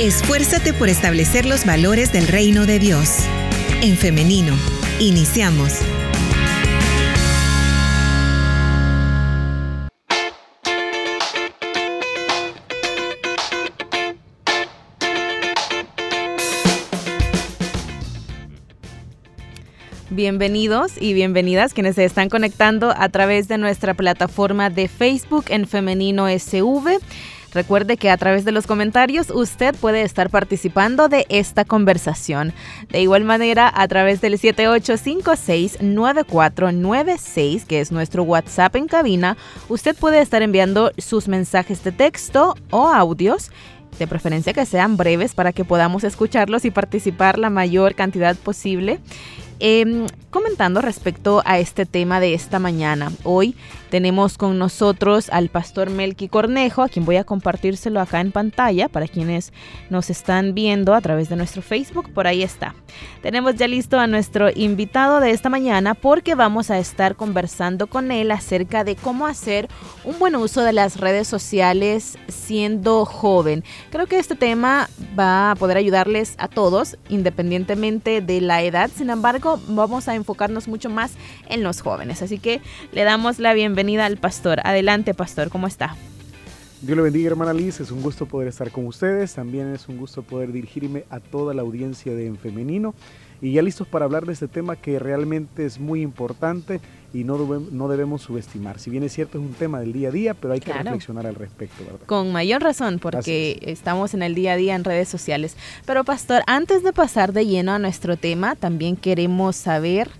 Esfuérzate por establecer los valores del reino de Dios. En femenino, iniciamos. Bienvenidos y bienvenidas quienes se están conectando a través de nuestra plataforma de Facebook en Femenino SV. Recuerde que a través de los comentarios usted puede estar participando de esta conversación. De igual manera, a través del 78569496, que es nuestro WhatsApp en cabina, usted puede estar enviando sus mensajes de texto o audios de preferencia que sean breves para que podamos escucharlos y participar la mayor cantidad posible. Em, comentando respecto a este tema de esta mañana. Hoy tenemos con nosotros al pastor Melqui Cornejo, a quien voy a compartírselo acá en pantalla para quienes nos están viendo a través de nuestro Facebook. Por ahí está. Tenemos ya listo a nuestro invitado de esta mañana porque vamos a estar conversando con él acerca de cómo hacer un buen uso de las redes sociales siendo joven. Creo que este tema va a poder ayudarles a todos, independientemente de la edad. Sin embargo, vamos a enfocarnos mucho más en los jóvenes. Así que le damos la bienvenida al pastor. Adelante, pastor, ¿cómo está? Dios le bendiga, hermana Liz. Es un gusto poder estar con ustedes. También es un gusto poder dirigirme a toda la audiencia de En Femenino. Y ya listos para hablar de este tema que realmente es muy importante y no, no debemos subestimar. Si bien es cierto, es un tema del día a día, pero hay que reflexionar al respecto. ¿verdad? Con mayor razón, porque estamos en el día a día en redes sociales. Pero, Pastor, antes de pasar de lleno a nuestro tema, también queremos saber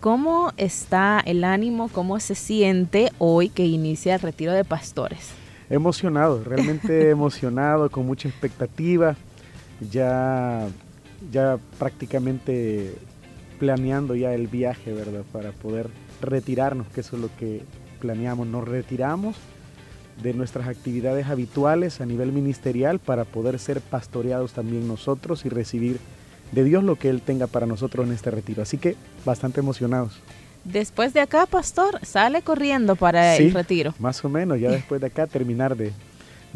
¿Cómo está el ánimo? ¿Cómo se siente hoy que inicia el retiro de pastores? Emocionado, realmente emocionado, con mucha expectativa, ya, ya prácticamente planeando ya el viaje, ¿verdad? Para poder retirarnos, que eso es lo que planeamos. Nos retiramos de nuestras actividades habituales a nivel ministerial para poder ser pastoreados también nosotros y recibir de Dios lo que Él tenga para nosotros en este retiro. Así que bastante emocionados. Después de acá, pastor, sale corriendo para el retiro. Más o menos, ya después de acá terminar de,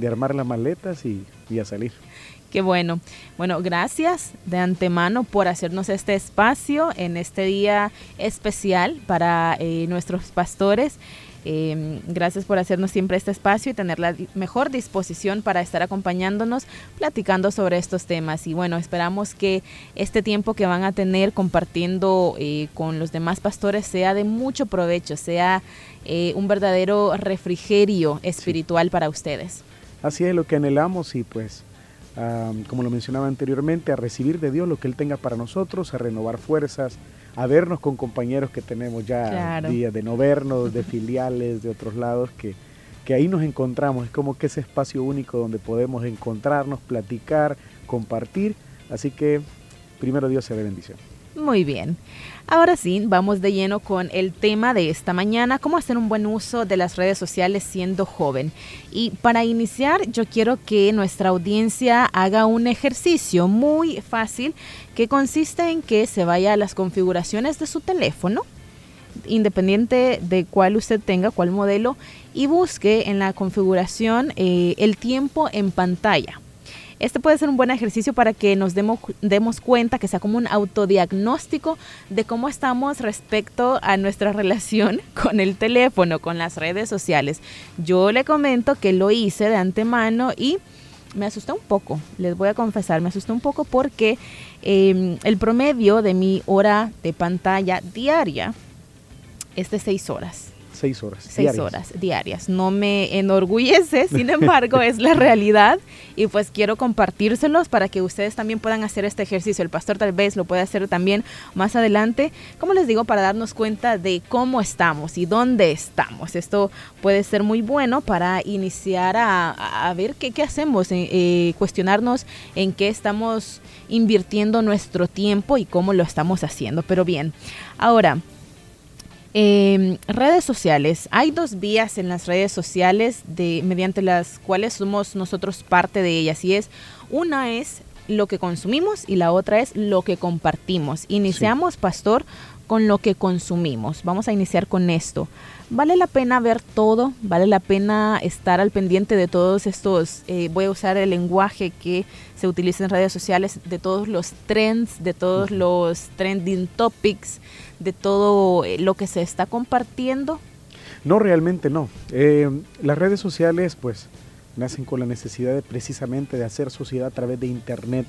armar las maletas y, a salir. Qué bueno. Bueno, gracias de antemano por hacernos este espacio en este día especial para eh, nuestros pastores. Em, gracias por hacernos siempre este espacio y tener la mejor disposición para estar acompañándonos, platicando sobre estos temas. Y bueno, esperamos que este tiempo que van a tener compartiendo eh, con los demás pastores sea de mucho provecho, sea eh, un verdadero refrigerio espiritual para ustedes. Así es lo que anhelamos y pues como lo mencionaba anteriormente, a recibir de Dios lo que Él tenga para nosotros, a renovar fuerzas, a vernos con compañeros que tenemos ya días de no vernos, de filiales, de otros lados, que, que ahí nos encontramos. Es como que ese espacio único donde podemos encontrarnos, platicar, compartir. Así que primero Dios sea de bendición. Muy bien. Ahora sí, vamos de lleno con el tema de esta mañana, cómo hacer un buen uso de las redes sociales siendo joven. Y para iniciar, yo quiero que nuestra audiencia haga un ejercicio muy fácil que consiste en que se vaya a las configuraciones de su teléfono, independiente de cuál usted tenga, cuál modelo, y busque en la configuración eh, el tiempo en pantalla. Este puede ser un buen ejercicio para que nos demos, demos cuenta, que sea como un autodiagnóstico de cómo estamos respecto a nuestra relación con el teléfono, con las redes sociales. Yo le comento que lo hice de antemano y me asustó un poco, les voy a confesar, me asustó un poco porque em, el promedio de mi hora de pantalla diaria es de seis horas. Seis horas. Seis horas diarias. No me enorgullece, sin embargo, es la realidad y pues quiero compartírselos para que ustedes también puedan hacer este ejercicio. El pastor tal vez lo puede hacer también más adelante, como les digo, para darnos cuenta de cómo estamos y dónde estamos. Esto puede ser muy bueno para iniciar a, ver qué, qué hacemos, eh, eh, cuestionarnos en qué estamos invirtiendo nuestro tiempo y cómo lo estamos haciendo. Pero bien, ahora, eh, redes sociales. Hay dos vías en las redes sociales de, mediante las cuales somos nosotros parte de ellas. Y es, una es lo que consumimos y la otra es lo que compartimos. Iniciamos, pastor, con lo que consumimos. Vamos a iniciar con esto. Vale la pena ver todo, vale la pena estar al pendiente de todos estos, eh, voy a usar el lenguaje que se utiliza en redes sociales, de todos los trends, de todos los trending topics, de todo eh, lo que se está compartiendo. No, realmente no. Eh, las redes sociales pues nacen con la necesidad de precisamente de hacer sociedad a través de Internet,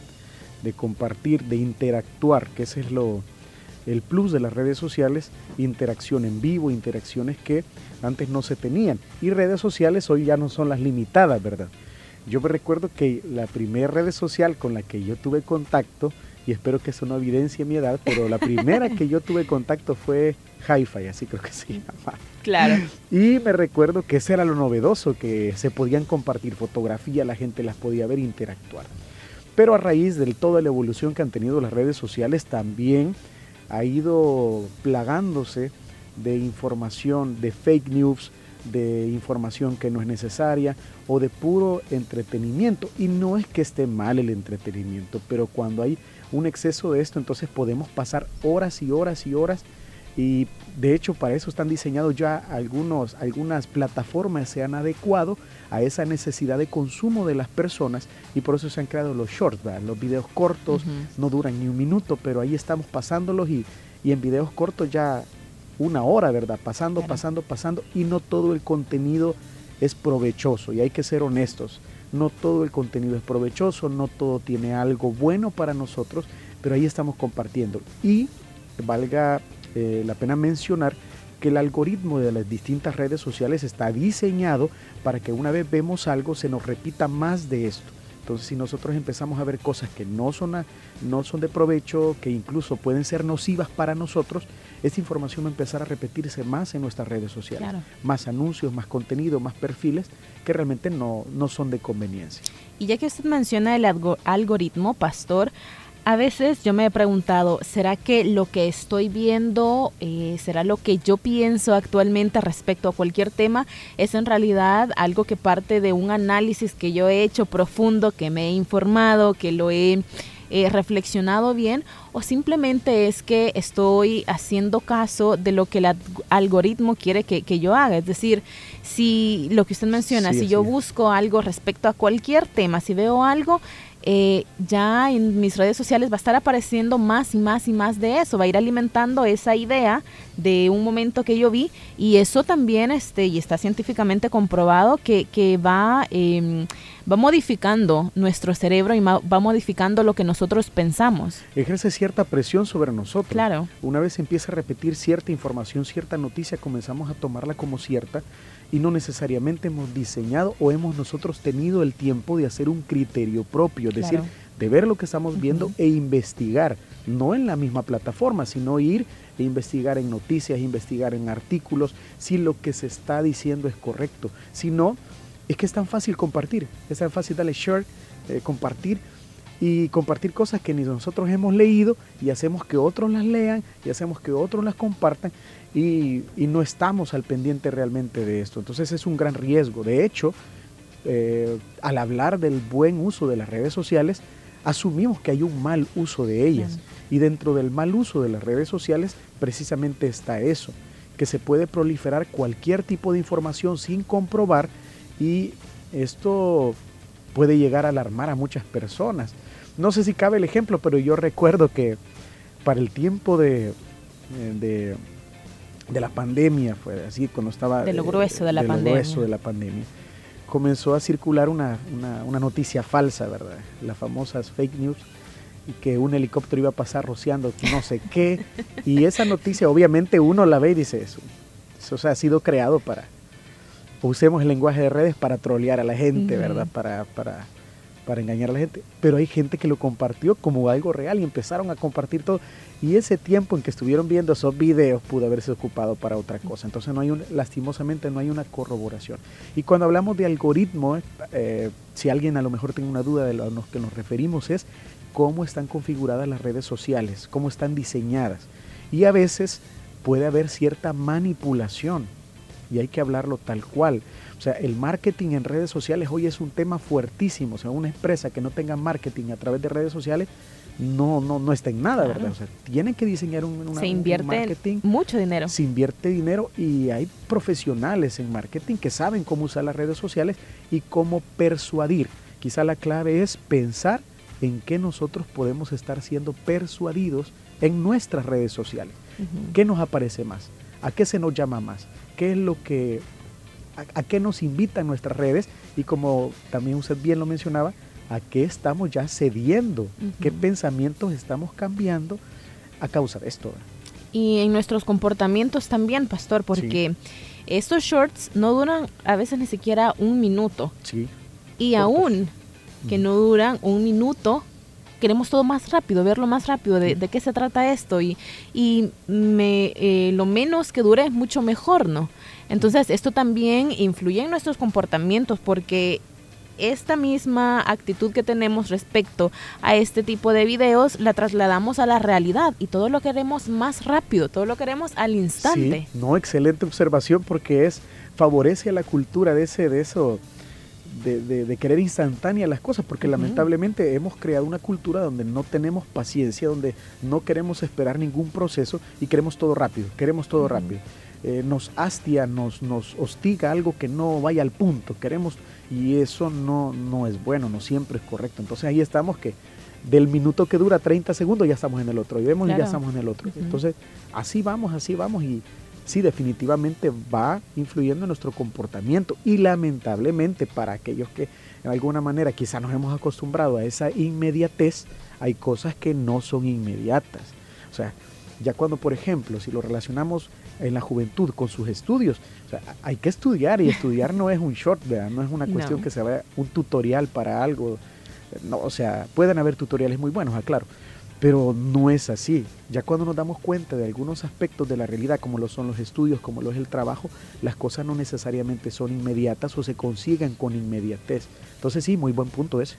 de compartir, de interactuar, que ese es lo, el plus de las redes sociales, interacción en vivo, interacciones que antes no se tenían. Y redes sociales hoy ya no son las limitadas, ¿verdad? Yo me recuerdo que la primera red social con la que yo tuve contacto, y espero que eso no evidencie mi edad, pero la primera que yo tuve contacto fue Hi-Fi, así creo que se llama. Claro. Y me recuerdo que ese era lo novedoso, que se podían compartir fotografías, la gente las podía ver, interactuar. Pero a raíz de toda la evolución que han tenido las redes sociales, también ha ido plagándose de información, de fake news, de información que no es necesaria o de puro entretenimiento. Y no es que esté mal el entretenimiento, pero cuando hay un exceso de esto, entonces podemos pasar horas y horas y horas y de hecho para eso están diseñados ya algunos, algunas plataformas se han adecuado a esa necesidad de consumo de las personas y por eso se han creado los shorts, los videos cortos, no duran ni un minuto, pero ahí estamos pasándolos y, y en videos cortos ya una hora, ¿verdad? Pasando, pasando, pasando y no todo el contenido es provechoso y hay que ser honestos. No todo el contenido es provechoso, no todo tiene algo bueno para nosotros, pero ahí estamos compartiendo. Y valga eh, la pena mencionar que el algoritmo de las distintas redes sociales está diseñado para que una vez vemos algo se nos repita más de esto. Entonces, si nosotros empezamos a ver cosas que no son, no son de provecho, que incluso pueden ser nocivas para nosotros, esta información va a empezar a repetirse más en nuestras redes sociales. Más anuncios, más contenido, más perfiles que realmente no, no son de conveniencia. Y ya que usted menciona el algoritmo, Pastor, a veces yo me he preguntado, ¿será que lo que estoy viendo, eh, será lo que yo pienso actualmente respecto a cualquier tema, es en realidad algo que parte de un análisis que yo he hecho profundo, que me he informado, que lo he reflexionado bien, o simplemente es que estoy haciendo caso de lo que el algoritmo quiere que, yo haga? Es decir, si lo que usted menciona, si yo busco algo respecto a cualquier tema, si veo algo, eh, ya en mis redes sociales va a estar apareciendo más y más y más de eso, va a ir alimentando esa idea de un momento que yo vi y eso también este, y está científicamente comprobado que, que va, eh, va modificando nuestro cerebro y va modificando lo que nosotros pensamos. Ejerce cierta presión sobre nosotros. Claro. Una vez empieza a repetir cierta información, cierta noticia, comenzamos a tomarla como cierta y no necesariamente hemos diseñado o hemos nosotros tenido el tiempo de hacer un criterio propio, es decir, de ver lo que estamos viendo e investigar, no en la misma plataforma, sino ir e investigar en noticias, investigar en artículos, si lo que se está diciendo es correcto. Si no, es que es tan fácil compartir, es tan fácil darle share, eh, compartir y compartir cosas que ni nosotros hemos leído y hacemos que otros las lean y hacemos que otros las compartan y, no estamos al pendiente realmente de esto. Entonces es un gran riesgo. De hecho, eh, al hablar del buen uso de las redes sociales, asumimos que hay un mal uso de ellas. Y dentro del mal uso de las redes sociales, precisamente está eso, que se puede proliferar cualquier tipo de información sin comprobar y esto puede llegar a alarmar a muchas personas. No sé si cabe el ejemplo, pero yo recuerdo que para el tiempo de, de de la pandemia, fue así cuando estaba... De lo grueso de la pandemia. grueso de la pandemia. Comenzó a circular una, una, noticia falsa, ¿verdad? Las famosas fake news y que un helicóptero iba a pasar rociando no sé qué. Y esa noticia obviamente uno la ve y dice eso. Eso ha sido creado para... Usemos el lenguaje de redes para trolear a la gente, ¿verdad? Para, para, para engañar a la gente. Pero hay gente que lo compartió como algo real y empezaron a compartir todo. Y ese tiempo en que estuvieron viendo esos videos pudo haberse ocupado para otra cosa. Entonces no hay un, lastimosamente no hay una corroboración. Y cuando hablamos de algoritmo, eh, si alguien a lo mejor tiene una duda de lo que nos referimos es cómo están configuradas las redes sociales, cómo están diseñadas. Y a veces puede haber cierta manipulación y hay que hablarlo tal cual. O sea, el marketing en redes sociales hoy es un tema fuertísimo. O sea, una empresa que no tenga marketing a través de redes sociales no, no, no está en nada, ¿verdad? O sea, tienen que diseñar un, una, se invierte marketing. mucho dinero. Se invierte dinero y hay profesionales en marketing que saben cómo usar las redes sociales y cómo persuadir. Quizá la clave es pensar en qué nosotros podemos estar siendo persuadidos en nuestras redes sociales. ¿Qué nos aparece más? ¿A qué se nos llama más? ¿Qué es lo que, a, a qué nos invitan nuestras redes? Y como también usted bien lo mencionaba, a qué estamos ya cediendo, qué pensamientos estamos cambiando a causa de esto. Y en nuestros comportamientos también, pastor, porque estos shorts no duran a veces ni siquiera un minuto. Sí. Y aún que no duran un minuto, queremos todo más rápido, verlo más rápido, de, qué se trata esto. Y, y me, eh, lo menos que dure es mucho mejor, ¿no? Entonces, esto también influye en nuestros comportamientos porque esta misma actitud que tenemos respecto a este tipo de videos la trasladamos a la realidad y todo lo queremos más rápido, todo lo queremos al instante. Sí, no, excelente observación porque es favorece a la cultura de ese de eso de, querer instantánea las cosas, porque lamentablemente hemos creado una cultura donde no tenemos paciencia, donde no queremos esperar ningún proceso y queremos todo rápido, queremos todo rápido. Eh, nos hastia, nos, nos hostiga algo que no vaya al punto, queremos y eso no, no es bueno, no siempre es correcto. Entonces ahí estamos que del minuto que dura 30 segundos ya estamos en el otro y vemos y ya estamos en el otro. Entonces así vamos, así vamos y sí definitivamente va influyendo en nuestro comportamiento y lamentablemente para aquellos que de alguna manera quizá nos hemos acostumbrado a esa inmediatez, hay cosas que no son inmediatas. O sea, ya cuando por ejemplo, si lo relacionamos en la juventud con sus estudios. hay que estudiar y estudiar no es un short, no es una cuestión que se vea un tutorial para algo. No, o sea, pueden haber tutoriales muy buenos, aclaro, pero no es así. Ya cuando nos damos cuenta de algunos aspectos de la realidad, como lo son los estudios, como lo es el trabajo, las cosas no necesariamente son inmediatas o se consiguen con inmediatez. Entonces sí, muy buen punto ese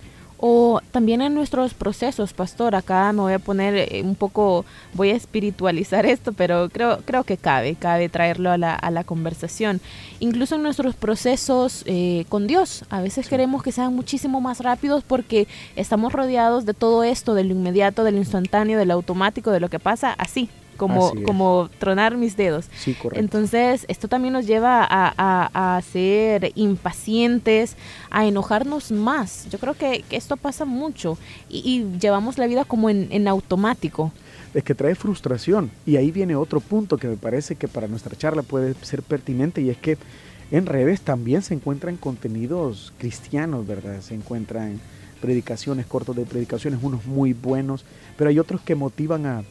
o también en nuestros procesos, pastor. Acá me voy a poner eh, un poco, voy a espiritualizar esto, pero creo, creo que cabe, cabe traerlo a la, a la conversación. Incluso en nuestros procesos eh, con Dios, a veces queremos que sean muchísimo más rápidos porque estamos rodeados de todo esto, de lo inmediato, de lo instantáneo, de lo automático, de lo que pasa así, como, como tronar mis dedos. Sí, Entonces, esto también nos lleva a, a, ser impacientes, a enojarnos más. Yo creo que, esto pasa mucho y, llevamos la vida como en, en automático es que trae frustración. Y ahí viene otro punto que me parece que para nuestra charla puede ser pertinente y es que en redes también se encuentran contenidos cristianos, ¿verdad? Se encuentran predicaciones, cortos de predicaciones, unos muy buenos, pero hay otros que motivan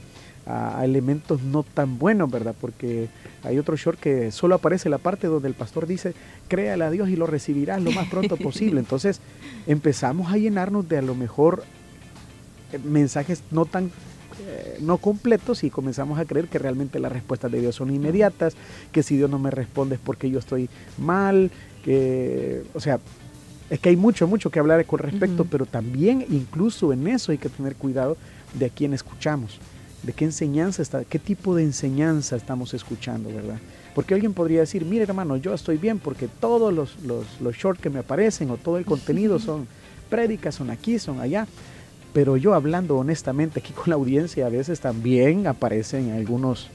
a, a, elementos no tan buenos, ¿verdad? Porque hay otro short que solo aparece la parte donde el pastor dice, créale a Dios y lo recibirás lo más pronto posible. Entonces empezamos a llenarnos de a lo mejor eh, mensajes no tan eh, no completos y comenzamos a creer que realmente las respuestas de Dios son inmediatas, que si Dios no me responde es porque yo estoy mal, que, o sea, es que hay mucho, mucho que hablar con respecto, pero también incluso en eso hay que tener cuidado de a quién escuchamos de qué enseñanza está, qué tipo de enseñanza estamos escuchando, ¿verdad? Porque alguien podría decir, mire hermano, yo estoy bien porque todos los, los, shorts que me aparecen o todo el contenido son prédicas, son aquí, son allá. Pero yo hablando honestamente aquí con la audiencia, a veces también aparecen algunos,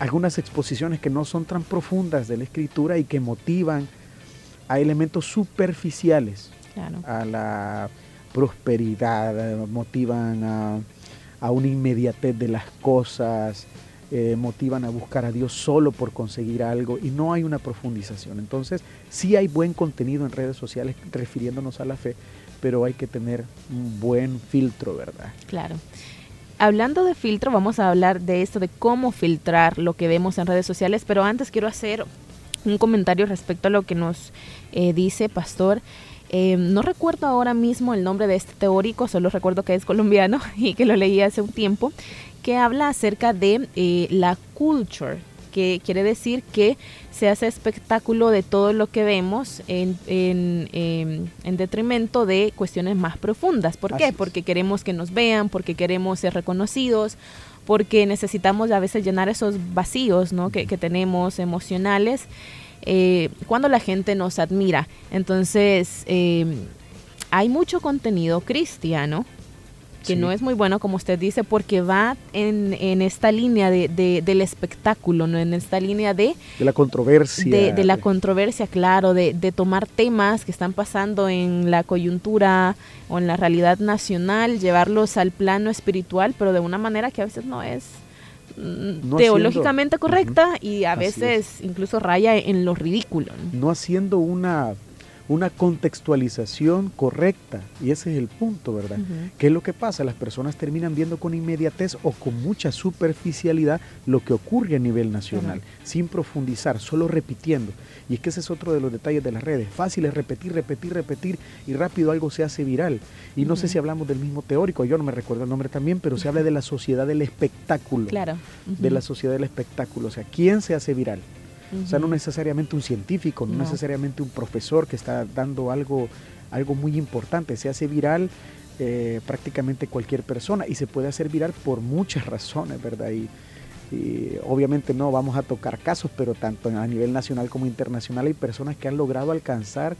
algunas exposiciones que no son tan profundas de la escritura y que motivan a elementos superficiales, a la prosperidad, motivan a a una inmediatez de las cosas, eh, motivan a buscar a Dios solo por conseguir algo y no hay una profundización. Entonces, sí hay buen contenido en redes sociales refiriéndonos a la fe, pero hay que tener un buen filtro, ¿verdad? Claro. Hablando de filtro, vamos a hablar de esto, de cómo filtrar lo que vemos en redes sociales, pero antes quiero hacer un comentario respecto a lo que nos eh, dice Pastor. Eh, no recuerdo ahora mismo el nombre de este teórico, solo recuerdo que es colombiano y que lo leí hace un tiempo, que habla acerca de eh, la culture, que quiere decir que se hace espectáculo de todo lo que vemos en, en, em, detrimento de cuestiones más profundas. ¿Por qué? Porque queremos que nos vean, porque queremos ser reconocidos, porque necesitamos a veces llenar esos vacíos ¿no? que, que tenemos emocionales eh, cuando la gente nos admira. Entonces, eh, hay mucho contenido cristiano que no es muy bueno, como usted dice, porque va en, en esta línea de, del espectáculo, ¿no? en esta línea de... De la controversia. De, la controversia, claro, de, de, tomar temas que están pasando en la coyuntura o en la realidad nacional, llevarlos al plano espiritual, pero de una manera que a veces no es teológicamente correcta y a veces incluso raya en lo ridículo. no haciendo una una contextualización correcta. Y ese es el punto, ¿verdad? ¿Qué es lo que pasa? Las personas terminan viendo con inmediatez o con mucha superficialidad lo que ocurre a nivel nacional, sin profundizar, solo repitiendo. Y es que ese es otro de los detalles de las redes. Fácil es repetir, repetir, repetir y rápido algo se hace viral. Y no sé si hablamos del mismo teórico, yo no me recuerdo el nombre también, pero se habla de la sociedad del espectáculo. Claro. De la sociedad del espectáculo. O sea, ¿quién se hace viral? O sea, no necesariamente un científico, no, necesariamente un profesor que está dando algo, algo muy importante. Se hace viral eh, prácticamente cualquier persona y se puede hacer viral por muchas razones, ¿verdad? Y, obviamente no vamos a tocar casos, pero tanto a nivel nacional como internacional hay personas que han logrado alcanzar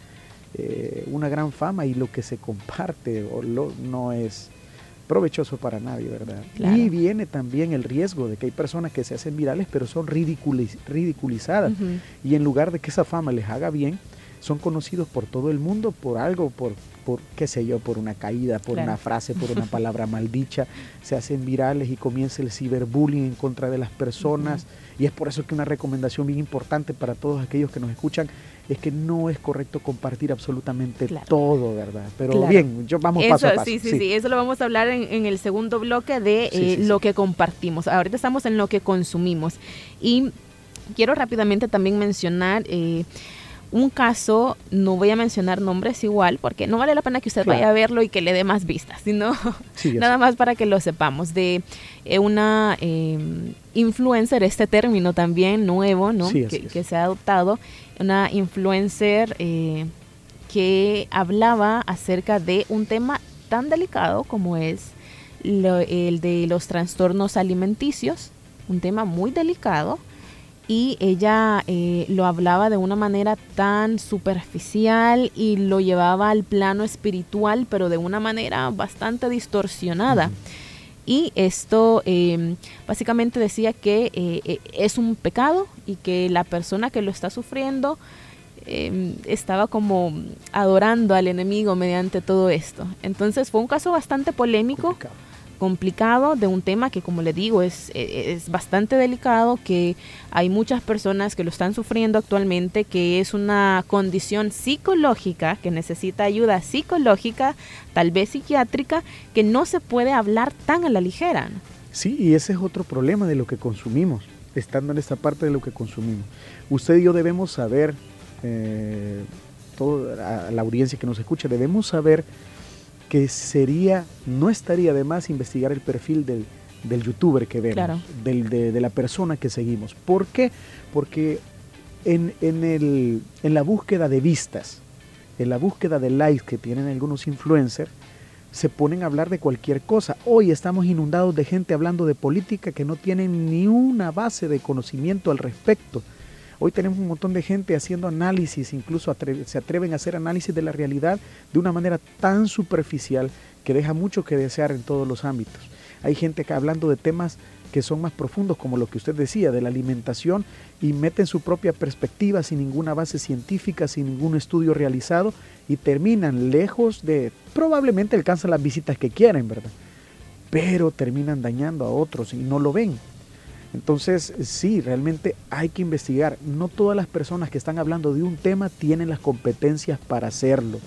eh, una gran fama y lo que se comparte o lo, no es provechoso para nadie, ¿verdad? Y viene también el riesgo de que hay personas que se hacen virales pero son ridiculizadas. Y en lugar de que esa fama les haga bien, son conocidos por todo el mundo por algo, por, por qué sé yo, por una caída, por una frase, por una palabra maldicha, se hacen virales y comienza el ciberbullying en contra de las personas. Y es por eso que una recomendación bien importante para todos aquellos que nos escuchan es que no es correcto compartir absolutamente todo, ¿verdad? Pero bien, yo vamos paso a paso. Sí, sí, sí, eso lo vamos a hablar en, el segundo bloque de eh, lo que compartimos. Ahorita estamos en lo que consumimos. Y quiero rápidamente también mencionar... Eh, un caso, no voy a mencionar nombres igual, porque no vale la pena que usted vaya a verlo y que le dé más vistas, sino nada más para que lo sepamos, de eh, una em, influencer, este término también nuevo, ¿no? que, se ha adoptado, una influencer eh, que hablaba acerca de un tema tan delicado como es el de los trastornos alimenticios, un tema muy delicado, y ella eh, lo hablaba de una manera tan superficial y lo llevaba al plano espiritual, pero de una manera bastante distorsionada. Y esto em, básicamente decía que eh, eh, es un pecado y que la persona que lo está sufriendo em, estaba como adorando al enemigo mediante todo esto. Entonces fue un caso bastante polémico complicado de un tema que, como le digo, es, es bastante delicado, que hay muchas personas que lo están sufriendo actualmente, que es una condición psicológica, que necesita ayuda psicológica, tal vez psiquiátrica, que no se puede hablar tan a la ligera. Sí, y ese es otro problema de lo que consumimos, estando en esta parte de lo que consumimos. Usted y yo debemos saber, eh, toda la audiencia que nos escucha, debemos saber que sería, no estaría de más investigar el perfil del, del youtuber que vemos, del, de, la persona que seguimos. ¿Por qué? Porque en, en, el, en la búsqueda de vistas, en la búsqueda de likes que tienen algunos influencers, se ponen a hablar de cualquier cosa. Hoy estamos inundados de gente hablando de política que no tienen ni una base de conocimiento al respecto. Hoy tenemos un montón de gente haciendo análisis, incluso se atreven a hacer análisis de la realidad de una manera tan superficial que deja mucho que desear en todos los ámbitos. Hay gente que hablando de temas que son más profundos, como lo que usted decía, de la alimentación, y meten su propia perspectiva sin ninguna base científica, sin ningún estudio realizado, y terminan lejos de, probablemente alcanzan las visitas que quieren, ¿verdad? Pero terminan dañando a otros y no lo ven. Entonces, sí, realmente hay que investigar. No todas las personas que están hablando de un tema tienen las competencias para hacerlo.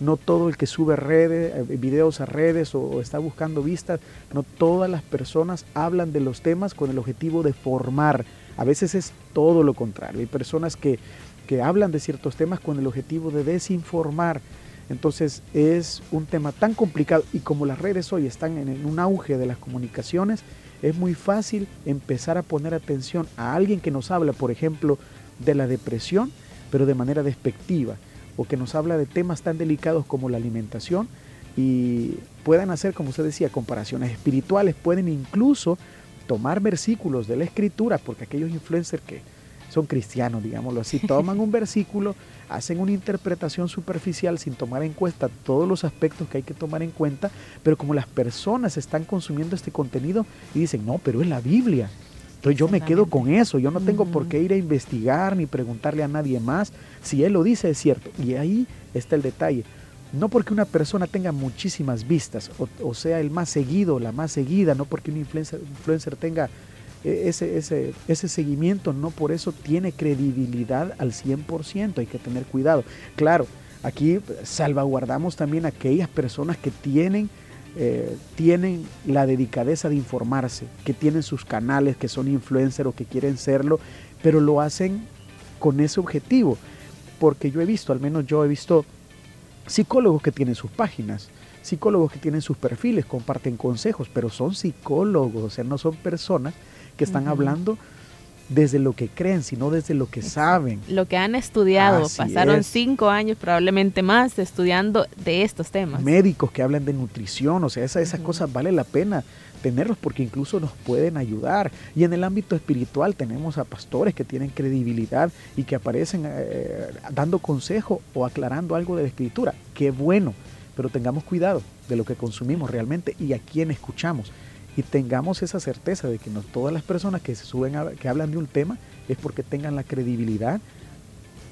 No todo el que sube redes, eh, videos a redes o está buscando vistas, no todas las personas hablan de los temas con el objetivo de formar. A veces es todo lo contrario. Hay personas que, que hablan de ciertos temas con el objetivo de desinformar. Entonces es un tema tan complicado y como las redes hoy están en un auge de las comunicaciones, es muy fácil empezar a poner atención a alguien que nos habla, por ejemplo, de la depresión, pero de manera despectiva, o que nos habla de temas tan delicados como la alimentación y puedan hacer, como usted decía, comparaciones espirituales, pueden incluso tomar versículos de la escritura, porque aquellos influencers que son cristianos, digámoslo así, toman un versículo, hacen una interpretación superficial sin tomar en cuenta todos los aspectos que hay que tomar en cuenta, pero como las personas están consumiendo este contenido y dicen, no, pero es la Biblia. Entonces yo me quedo con eso, yo no tengo por qué ir a investigar ni preguntarle a nadie más. Si él lo dice es cierto. Y ahí está el detalle. No porque una persona tenga muchísimas vistas o, sea el más seguido, la más seguida, no porque un influencer, influencer tenga ese, ese, ese seguimiento, no por eso tiene credibilidad al 100%, hay que tener cuidado. Claro, aquí salvaguardamos también aquellas personas que tienen, eh, tienen la dedicadeza de informarse, que tienen sus canales, que son influencers o que quieren serlo, pero lo hacen con ese objetivo. Porque yo he visto, al menos yo he visto psicólogos que tienen sus páginas, psicólogos que tienen sus perfiles, comparten consejos, pero son psicólogos, o sea, no son personas que están hablando desde lo que creen, sino desde lo que saben. Lo que han estudiado. Pasaron cinco años, probablemente más, estudiando de estos temas. Médicos que hablan de nutrición, o sea, esas cosas vale la pena tenerlos porque incluso nos pueden ayudar. Y en el ámbito espiritual tenemos a pastores que tienen credibilidad y que aparecen eh, dando consejo o aclarando algo de la escritura. Qué bueno, pero tengamos cuidado de lo que consumimos realmente y a quién escuchamos y tengamos esa certeza de que no todas las personas que se suben a, que hablan de un tema es porque tengan la credibilidad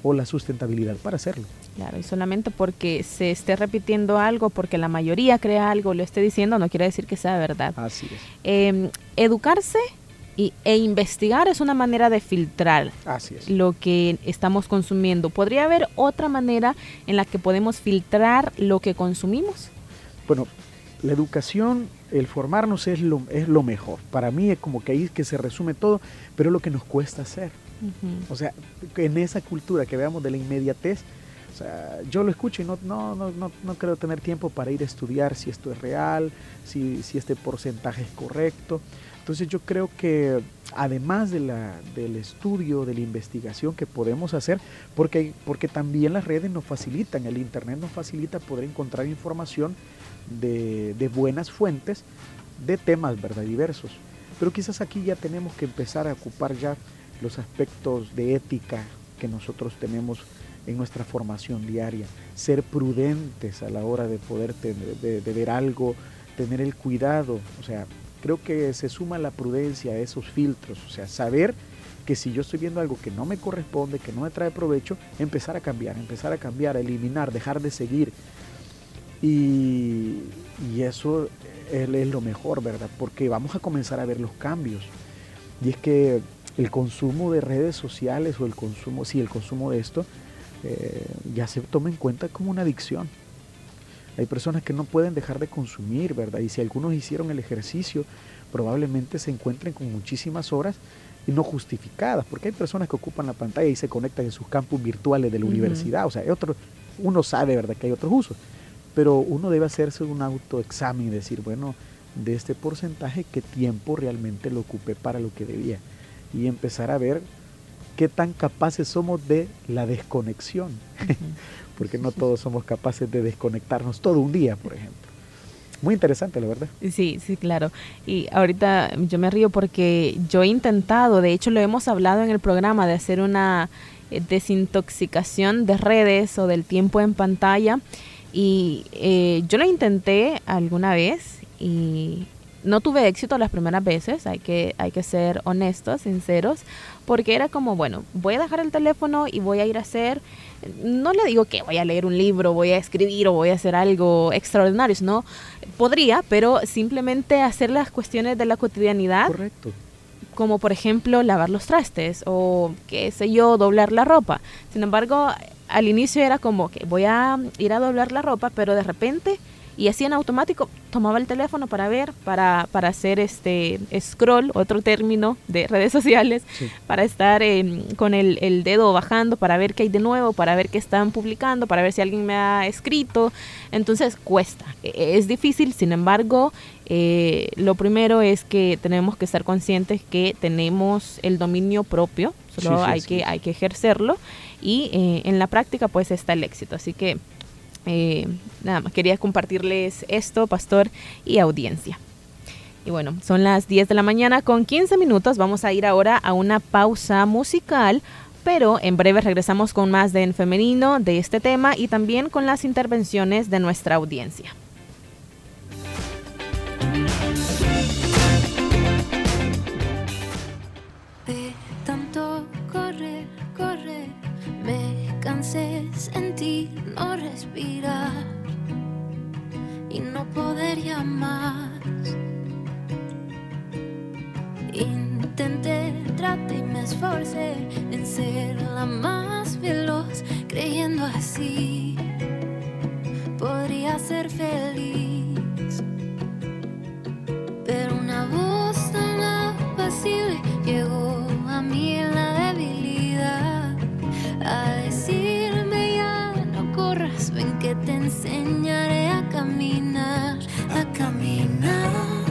o la sustentabilidad para hacerlo. Claro, y solamente porque se esté repitiendo algo, porque la mayoría crea algo, lo esté diciendo, no quiere decir que sea verdad. Así es. Em, educarse y, e investigar es una manera de filtrar lo que estamos consumiendo. ¿Podría haber otra manera en la que podemos filtrar lo que consumimos? Bueno, la educación, el formarnos es lo, es lo mejor. Para mí es como que ahí es que se resume todo, pero es lo que nos cuesta hacer. O sea, en esa cultura que veamos de la inmediatez, o sea, yo lo escucho y no, no, no, no, no creo tener tiempo para ir a estudiar si esto es real, si, si este porcentaje es correcto. Entonces yo creo que además de la, del estudio, de la investigación que podemos hacer, porque, porque también las redes nos facilitan, el Internet nos facilita poder encontrar información de, buenas fuentes de temas ¿verdad? diversos. Pero quizás aquí ya tenemos que empezar a ocupar ya los aspectos de ética que nosotros tenemos en nuestra formación diaria, ser prudentes a la hora de poder tener, de, ver algo, tener el cuidado, o sea, creo que se suma la prudencia a esos filtros, o sea, saber que si yo estoy viendo algo que no me corresponde, que no me trae provecho, empezar a cambiar, empezar a cambiar, a eliminar, dejar de seguir, y, eso es, lo mejor, ¿verdad? Porque vamos a comenzar a ver los cambios. Y es que el consumo de redes sociales o el consumo, sí, el consumo de esto, eh, ya se toma en cuenta como una adicción. Hay personas que no pueden dejar de consumir, ¿verdad? Y si algunos hicieron el ejercicio, probablemente se encuentren con muchísimas horas y no justificadas, porque hay personas que ocupan la pantalla y se conectan en sus campus virtuales de la universidad, o sea, hay otro, uno sabe, ¿verdad?, que hay otros usos pero uno debe hacerse un autoexamen y decir, bueno, de este porcentaje, qué tiempo realmente lo ocupé para lo que debía. Y empezar a ver qué tan capaces somos de la desconexión. Porque no todos somos capaces de desconectarnos todo un día, por ejemplo. Muy interesante, la verdad. Sí, sí, claro. Y ahorita yo me río porque yo he intentado, de hecho lo hemos hablado en el programa, de hacer una eh, desintoxicación de redes o del tiempo en pantalla. Y eh, yo lo intenté alguna vez y no tuve éxito las primeras veces, hay que, hay que ser honestos, sinceros, porque era como, bueno, voy a dejar el teléfono y voy a ir a hacer, no le digo que voy a leer un libro, voy a escribir o voy a hacer algo extraordinario, no, podría, pero simplemente hacer las cuestiones de la cotidianidad. Correcto como por ejemplo lavar los trastes o qué sé yo, doblar la ropa. Sin embargo, al inicio era como que voy a ir a doblar la ropa, pero de repente y así en automático tomaba el teléfono para ver, para, para hacer este scroll, otro término de redes sociales, para estar con el, el, dedo bajando, para ver qué hay de nuevo, para ver qué están publicando, para ver si alguien me ha escrito. Entonces cuesta, e, e, es difícil, sin embargo, eh, lo primero es que tenemos que estar conscientes que tenemos el dominio propio, solo hay, Que, hay que ejercerlo y eh, en la práctica pues está el éxito. Así que eh, nada más quería compartirles esto, pastor y audiencia. Y bueno, son las 10 de la mañana con 15 minutos. Vamos a ir ahora a una pausa musical, pero en breve regresamos con más de En Femenino de este tema y también con las intervenciones de nuestra audiencia. Cansé, sentir, no respirar y no poder llamar. Intenté, traté y me esforcé en ser la más veloz, creyendo así podría ser feliz. Pero una voz tan apacible llegó a mí ven que te enseñaré a caminar, a caminar,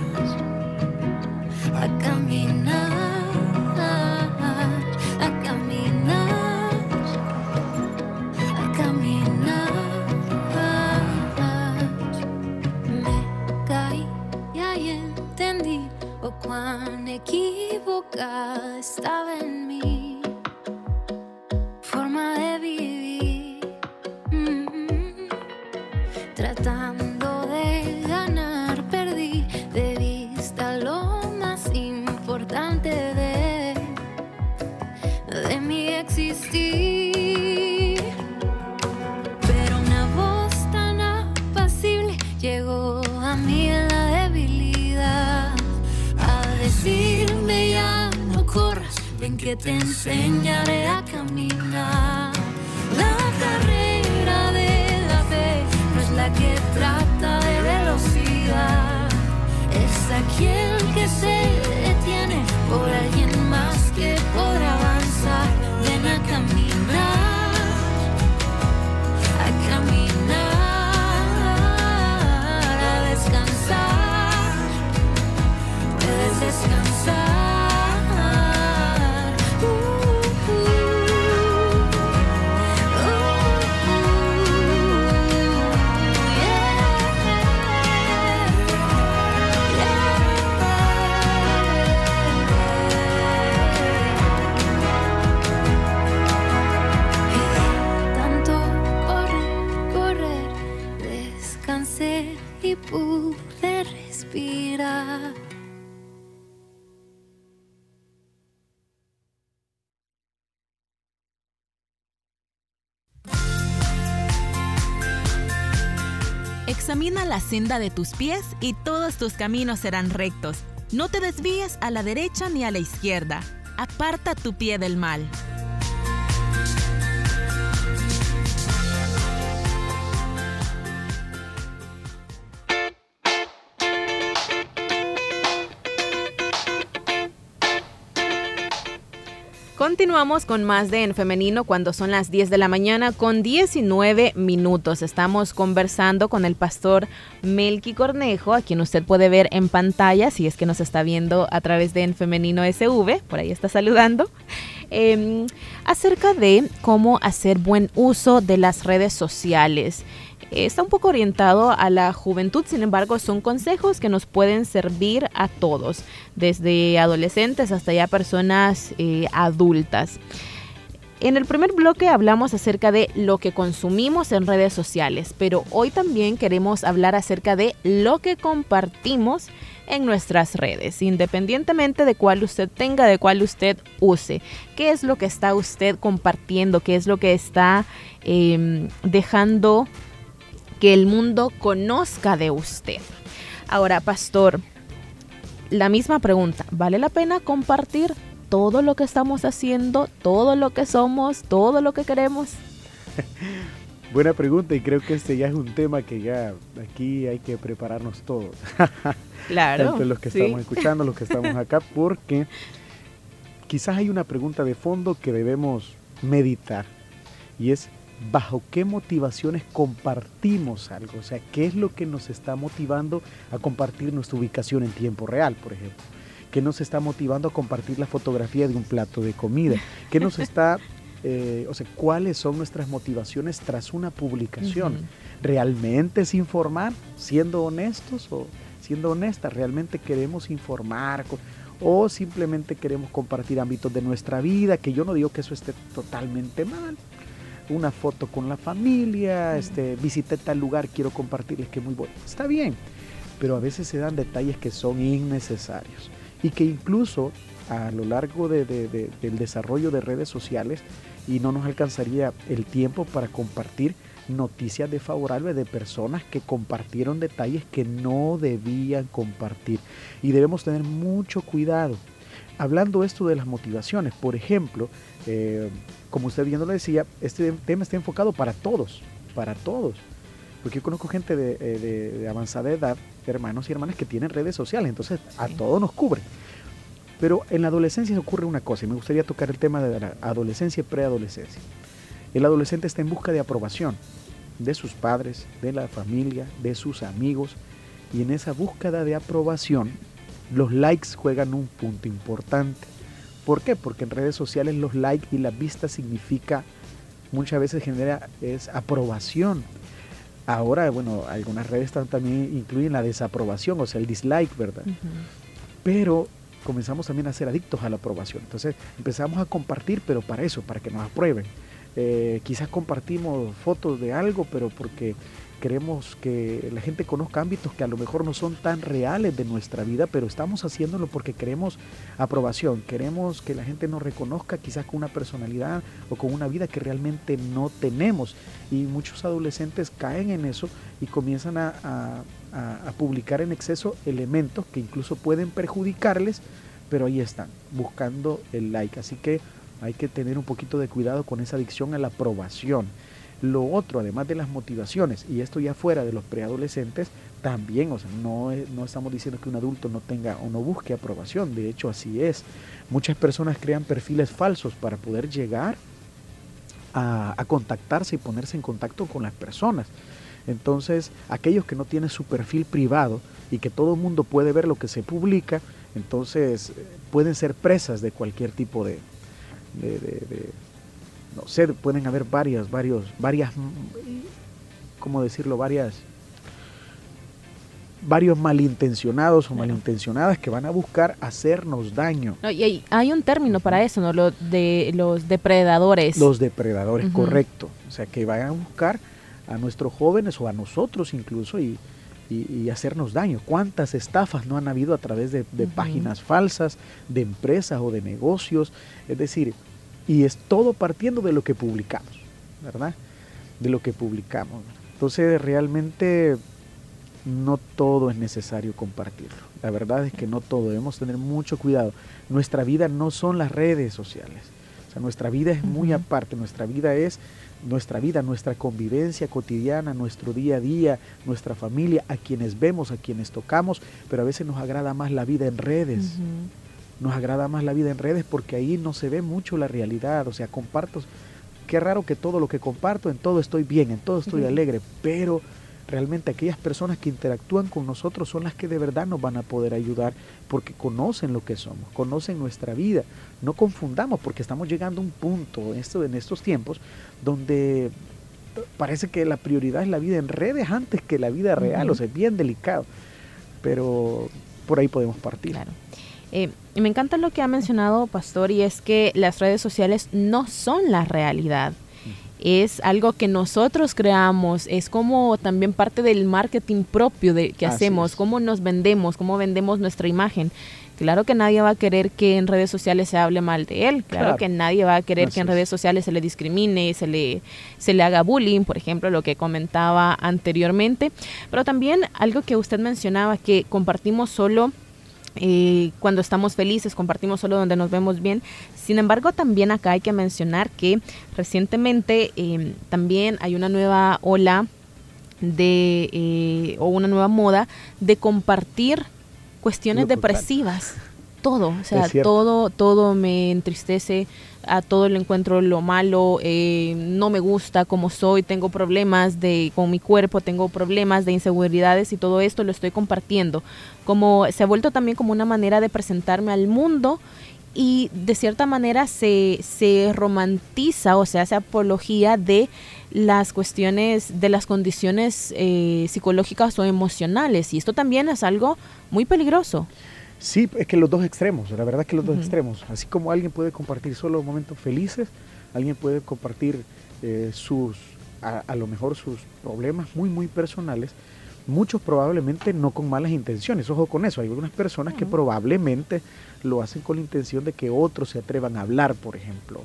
la senda de tus pies y todos tus caminos serán rectos. No te desvíes a la derecha ni a la izquierda. Aparta tu pie del mal. Continuamos con más de En Femenino cuando son las 10 de la mañana con 19 minutos. Estamos conversando con el pastor Melky Cornejo, a quien usted puede ver en pantalla si es que nos está viendo a través de En Femenino SV, por ahí está saludando, eh, acerca de cómo hacer buen uso de las redes sociales. Está un poco orientado a la juventud, sin embargo son consejos que nos pueden servir a todos, desde adolescentes hasta ya personas eh, adultas. En el primer bloque hablamos acerca de lo que consumimos en redes sociales, pero hoy también queremos hablar acerca de lo que compartimos en nuestras redes, independientemente de cuál usted tenga, de cuál usted use. ¿Qué es lo que está usted compartiendo? ¿Qué es lo que está eh, dejando que el mundo conozca de usted? Ahora, pastor, la misma pregunta, ¿vale la pena compartir todo lo que estamos haciendo, todo lo que somos, todo lo que queremos? Buena pregunta y creo que este ya es un tema que ya aquí hay que prepararnos todos. Claro. Tanto los que sí. estamos escuchando, los que estamos acá, porque quizás hay una pregunta de fondo que debemos meditar y es bajo qué motivaciones compartimos algo, o sea, qué es lo que nos está motivando a compartir nuestra ubicación en tiempo real, por ejemplo. ¿Qué nos está motivando a compartir la fotografía de un plato de comida? ¿Qué nos está, eh, o sea, cuáles son nuestras motivaciones tras una publicación? ¿Realmente es informar, siendo honestos o siendo honesta, realmente queremos informar o simplemente queremos compartir ámbitos de nuestra vida, que yo no digo que eso esté totalmente mal. Una foto con la familia, este, visité tal lugar, quiero compartirles que es muy bueno. Está bien, pero a veces se dan detalles que son innecesarios y que incluso a lo largo del desarrollo de redes sociales y no nos alcanzaría el tiempo para compartir noticias desfavorables de personas que compartieron detalles que no debían compartir. Y debemos tener mucho cuidado. Hablando esto de las motivaciones, por ejemplo, eh, como usted bien lo decía, este tema está enfocado para todos, para todos. Porque yo conozco gente de, eh, avanzada edad, hermanos y hermanas que tienen redes sociales, entonces a todos nos cubre. Pero en la adolescencia ocurre una cosa, y me gustaría tocar el tema de la adolescencia y preadolescencia. El adolescente está en busca de aprobación de sus padres, de la familia, de sus amigos, y en esa búsqueda de aprobación, los likes juegan un punto importante. ¿Por qué? Porque en redes sociales los likes y la vista significa, muchas veces genera es aprobación. Ahora, bueno, algunas redes también incluyen la desaprobación, o sea, el dislike, ¿verdad? Pero comenzamos también a ser adictos a la aprobación. Entonces empezamos a compartir, pero para eso, para que nos aprueben. Eh, quizás compartimos fotos de algo, pero porque queremos que la gente conozca ámbitos que a lo mejor no son tan reales de nuestra vida, pero estamos haciéndolo porque queremos aprobación, queremos que la gente nos reconozca quizás con una personalidad o con una vida que realmente no tenemos. Y muchos adolescentes caen en eso y comienzan a publicar en exceso elementos que incluso pueden perjudicarles, pero ahí están, buscando el like. Así que hay que tener un poquito de cuidado con esa adicción a la aprobación. Lo otro, además de las motivaciones, y esto ya fuera de los preadolescentes, también, o sea, no, no estamos diciendo que un adulto no tenga o no busque aprobación, de hecho así es. Muchas personas crean perfiles falsos para poder llegar a, contactarse y ponerse en contacto con las personas. Entonces, aquellos que no tienen su perfil privado y que todo el mundo puede ver lo que se publica, entonces eh, pueden ser presas de cualquier tipo de, no sé, pueden haber varias, varios, varias, ¿cómo decirlo? Varias, varios malintencionados o malintencionadas que van a buscar hacernos daño. y hay, un término para eso, ¿no? Lo de los depredadores. Los depredadores, correcto. O sea, que vayan a buscar a nuestros jóvenes o a nosotros incluso y, y, hacernos daño. ¿Cuántas estafas no han habido a través de, páginas falsas, de empresas o de negocios? Es decir, y es todo partiendo de lo que publicamos, ¿verdad? De lo que publicamos. Entonces realmente no todo es necesario compartirlo. La verdad es que no todo, debemos tener mucho cuidado. Nuestra vida no son las redes sociales. O sea, nuestra vida es muy aparte, nuestra vida es nuestra vida, nuestra convivencia cotidiana, nuestro día a día, nuestra familia, a quienes vemos, a quienes tocamos, pero a veces nos agrada más la vida en redes. Nos agrada más la vida en redes porque ahí no se ve mucho la realidad, o sea, comparto, qué raro que todo lo que comparto, en todo estoy bien, en todo estoy alegre, pero realmente aquellas personas que interactúan con nosotros son las que de verdad nos van a poder ayudar porque conocen lo que somos, conocen nuestra vida. No confundamos porque estamos llegando a un punto esto, en estos tiempos donde parece que la prioridad es la vida en redes antes que la vida real, o sea, es bien delicado, pero por ahí podemos partir. Claro. Eh, me encanta lo que ha mencionado Pastor y es que las redes sociales no son la realidad. Es algo que nosotros creamos, es como también parte del marketing propio de, que hacemos, cómo nos vendemos, cómo vendemos nuestra imagen. Claro que nadie va a querer que en redes sociales se hable mal de él, claro, que nadie va a querer que en redes sociales se le discrimine, se le, se le haga bullying, por ejemplo, lo que comentaba anteriormente, pero también algo que usted mencionaba, que compartimos solo eh, cuando estamos felices, compartimos solo donde nos vemos bien. Sin embargo, también acá hay que mencionar que recientemente em, también hay una nueva ola de eh, o una nueva moda de compartir cuestiones depresivas todo, o sea, todo, todo me entristece, a todo le encuentro lo malo, eh, no me gusta como soy, tengo problemas de con mi cuerpo, tengo problemas de inseguridades y todo esto lo estoy compartiendo. Como se ha vuelto también como una manera de presentarme al mundo y de cierta manera se, se romantiza o se hace apología de las cuestiones de las condiciones eh, psicológicas o emocionales. Y esto también es algo muy peligroso. Sí, es que los dos extremos, la verdad es que los dos extremos. Así como alguien puede compartir solo momentos felices, alguien puede compartir eh, sus, a, lo mejor sus problemas muy, muy personales, muchos probablemente no con malas intenciones. Ojo con eso, hay algunas personas que probablemente lo hacen con la intención de que otros se atrevan a hablar, por ejemplo.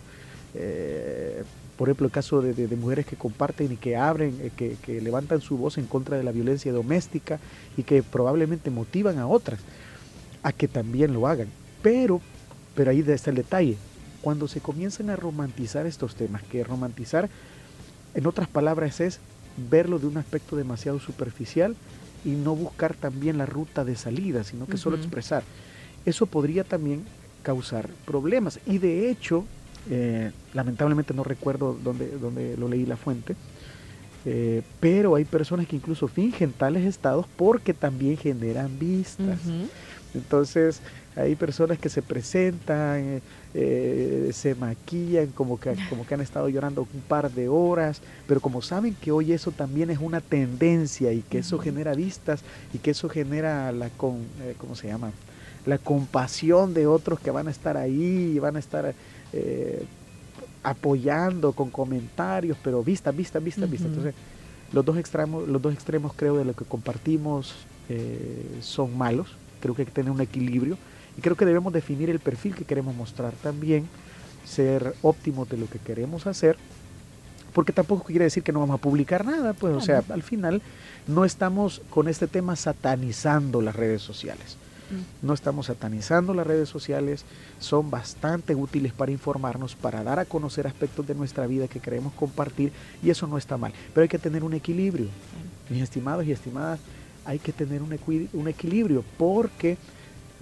Eh, por ejemplo, el caso de, mujeres que comparten y que abren, eh, que, que, levantan su voz en contra de la violencia doméstica y que probablemente motivan a otras a que también lo hagan. Pero, pero ahí está el detalle. Cuando se comienzan a romantizar estos temas, que romantizar, en otras palabras, es verlo de un aspecto demasiado superficial y no buscar también la ruta de salida, sino que solo expresar. Eso podría también causar problemas. Y de hecho, eh, lamentablemente no recuerdo dónde, dónde lo leí la fuente, eh, pero hay personas que incluso fingen tales estados porque también generan vistas. Entonces, hay personas que se presentan, eh, eh, se maquillan como que, como que han estado llorando un par de horas, pero como saben que hoy eso también es una tendencia y que eso genera vistas y que eso genera la, con, eh, ¿cómo se llama? La compasión de otros que van a estar ahí y van a estar apoyando con comentarios, pero vista, vista, vista, vista. Entonces, los dos extremos, los dos extremos creo de lo que compartimos son malos creo que hay que tener un equilibrio y creo que debemos definir el perfil que queremos mostrar también, ser óptimos de lo que queremos hacer, porque tampoco quiere decir que no vamos a publicar nada, pues o sea, al final no estamos con este tema satanizando las redes sociales. Mm. No estamos satanizando las redes sociales, son bastante útiles para informarnos, para dar a conocer aspectos de nuestra vida que queremos compartir y eso no está mal. Pero hay que tener un equilibrio, mis estimados y estimadas hay que tener un, un equilibrio porque,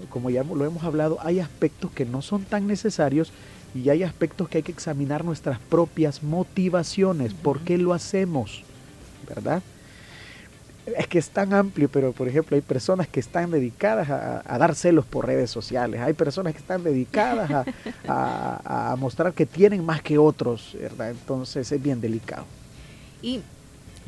como ya lo hemos hablado, hay aspectos que no son tan necesarios y hay aspectos que hay que examinar nuestras propias motivaciones. ¿Por qué lo hacemos? ¿Verdad? Es que es tan amplio, pero por ejemplo hay personas que están dedicadas a, dar celos por redes sociales, hay personas que están dedicadas a, a, mostrar que tienen más que otros, ¿verdad? Entonces es bien delicado. Y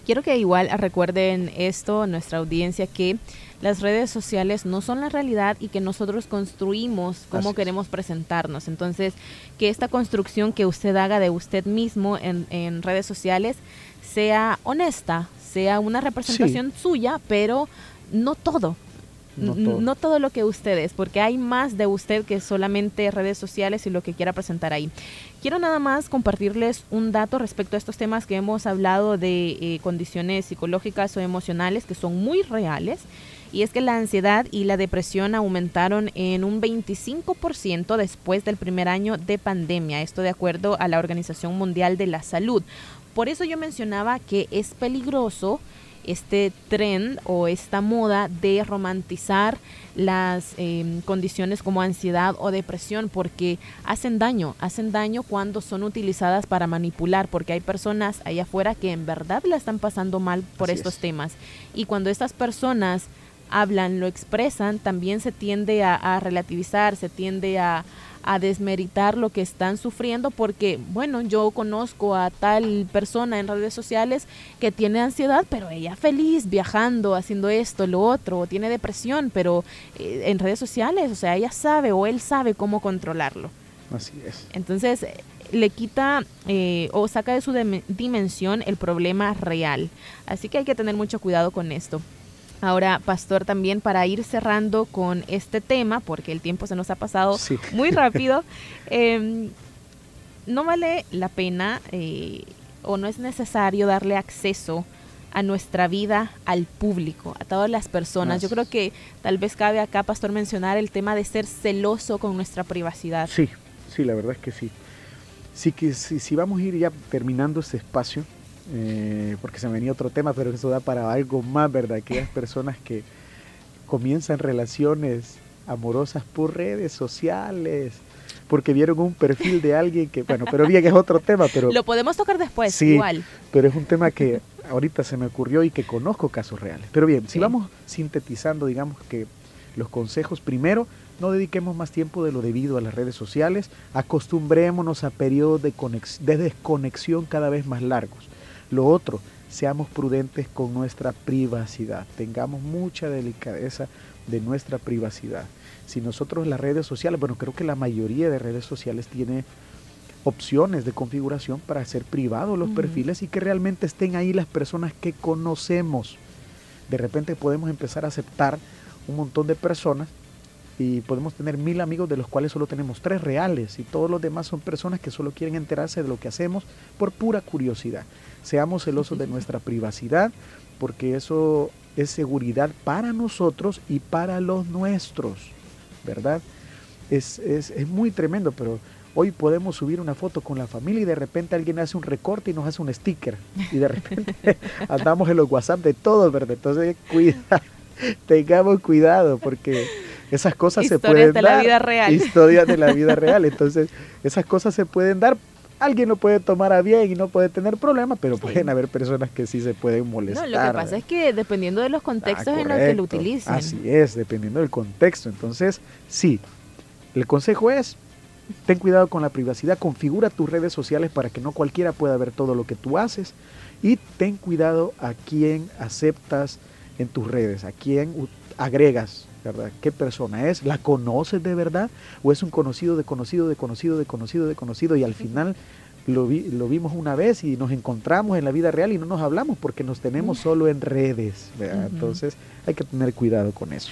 Quiero que igual recuerden esto, nuestra audiencia, que las redes sociales no son la realidad y que nosotros construimos cómo queremos presentarnos. Entonces, que esta construcción que usted haga de usted mismo en, en redes sociales sea honesta, sea una representación suya, pero no todo. No todo. lo que usted es, porque hay más de usted que solamente redes sociales y lo que quiera presentar ahí. Quiero nada más compartirles un dato respecto a estos temas que hemos hablado de eh, condiciones psicológicas o emocionales que son muy reales. Y es que la ansiedad y la depresión aumentaron en un 25% después del primer año de pandemia. Esto de acuerdo a la Organización Mundial de la Salud. Por eso yo mencionaba que es peligroso este trend o esta moda de romantizar las em, condiciones como ansiedad o depresión porque hacen daño, hacen daño cuando son utilizadas para manipular, porque hay personas allá afuera que en verdad la están pasando mal por estos temas. Y cuando estas personas hablan, lo expresan, también se tiende a relativizar, se tiende a, a desmeritar lo que están sufriendo porque, bueno, yo conozco a tal persona en redes sociales que tiene ansiedad, pero ella feliz viajando, haciendo esto, lo otro, o tiene depresión, pero eh, en redes sociales, o sea, ella sabe o él sabe cómo controlarlo. Así es. Entonces, le quita eh, o saca de su dimensión el problema real. Así que hay que tener mucho cuidado con esto. Ahora, Pastor, también para ir cerrando con este tema, porque el tiempo se nos ha pasado muy rápido, em, no vale la pena eh, o no es necesario darle acceso a nuestra vida al público, a todas las personas. Yo creo que tal vez cabe acá, Pastor, mencionar el tema de ser celoso con nuestra privacidad. Sí, sí, la verdad es que sí. Sí que si, si vamos a ir ya terminando este espacio, eh, porque se me venía otro tema, pero eso da para algo más, ¿verdad? Aquellas personas que comienzan relaciones amorosas por redes sociales, porque vieron un perfil de alguien que, bueno, pero bien es otro tema, pero... Lo podemos tocar después, sí, igual. Pero es un tema que ahorita se me ocurrió y que conozco casos reales. Pero bien, si vamos sintetizando, digamos que los consejos, primero, no dediquemos más tiempo de lo debido a las redes sociales, acostumbrémonos a periodos de, de desconexión cada vez más largos Lo otro, seamos prudentes con nuestra privacidad, tengamos mucha delicadeza de nuestra privacidad. Si nosotros las redes sociales, bueno, creo que la mayoría de redes sociales tiene opciones de configuración para hacer privados los perfiles y que realmente estén ahí las personas que conocemos. De repente podemos empezar a aceptar un montón de personas y podemos tener mil amigos de los cuales solo tenemos tres reales y todos los demás son personas que solo quieren enterarse de lo que hacemos por pura curiosidad. Seamos celosos de nuestra privacidad porque eso es seguridad para nosotros y para los nuestros, ¿verdad? Es, es, es muy tremendo, pero Hoy podemos subir una foto con la familia y de repente alguien hace un recorte y nos hace un sticker. Y de repente andamos en los WhatsApp de todos, ¿verdad? Entonces, cuida, tengamos cuidado porque esas cosas se pueden dar. Historias de la vida real. Historias de la vida real. Entonces, esas cosas se pueden dar. Alguien lo puede tomar a bien y no puede tener problemas, pero pueden haber personas que sí se pueden molestar. No, lo que pasa es que dependiendo de los contextos Ah, en los que lo utilicen. Así es, dependiendo del contexto. Entonces, sí, el consejo es, ten cuidado con la privacidad, configura tus redes sociales para que no cualquiera pueda ver todo lo que tú haces y ten cuidado a quién aceptas en tus redes, a quién agregas, ¿verdad? ¿Qué persona es? ¿La conoces de verdad? ¿O es un conocido de conocido, de conocido, de conocido, de conocido y al final lo, vi- lo vimos una vez y nos encontramos en la vida real y no nos hablamos porque nos tenemos solo en redes. Entonces hay que tener cuidado con eso.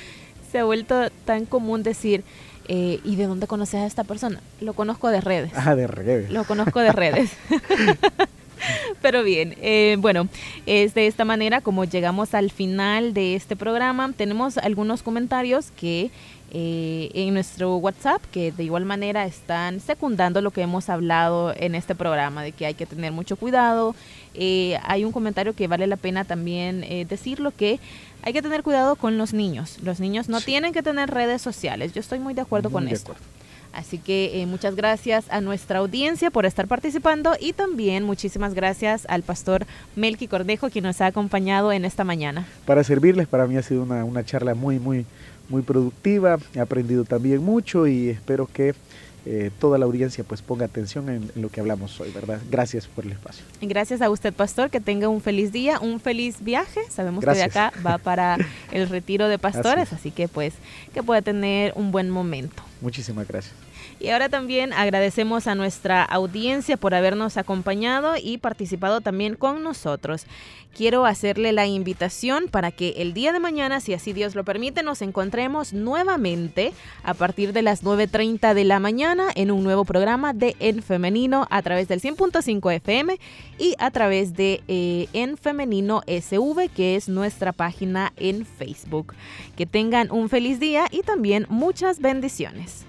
Se ha vuelto tan común decir, eh, ¿y de dónde conoces a esta persona? Lo conozco de redes. Ah, de redes. Lo conozco de redes. Pero bien, eh, bueno, es de esta manera como llegamos al final de este programa. Tenemos algunos comentarios que eh, en nuestro WhatsApp que de igual manera están secundando lo que hemos hablado en este programa, de que hay que tener mucho cuidado. Eh, hay un comentario que vale la pena también eh, decirlo, que hay que tener cuidado con los niños. Los niños no Sí. tienen que tener redes sociales. Yo estoy muy de acuerdo con de esto. acuerdo. Así que eh, muchas gracias a nuestra audiencia por estar participando y también muchísimas gracias al pastor Melqui Cordejo quien nos ha acompañado en esta mañana. Para servirles, para mí ha sido una, una charla muy, muy, muy productiva. He aprendido también mucho y espero que eh, toda la audiencia pues ponga atención en, en lo que hablamos hoy, ¿verdad? Gracias por el espacio. Gracias a usted, pastor, que tenga un feliz día, un feliz viaje. Sabemos que de acá va para el retiro de pastores, Así es. así que pues que pueda tener un buen momento. Muchísimas gracias. Y ahora también agradecemos a nuestra audiencia por habernos acompañado y participado también con nosotros. Quiero hacerle la invitación para que el día de mañana, si así Dios lo permite, nos encontremos nuevamente a partir de las 9.30 de la mañana en un nuevo programa de En Femenino a través del 100.5 FM y a través de eh, En Femenino SV, que es nuestra página en Facebook. Que tengan un feliz día y también muchas bendiciones.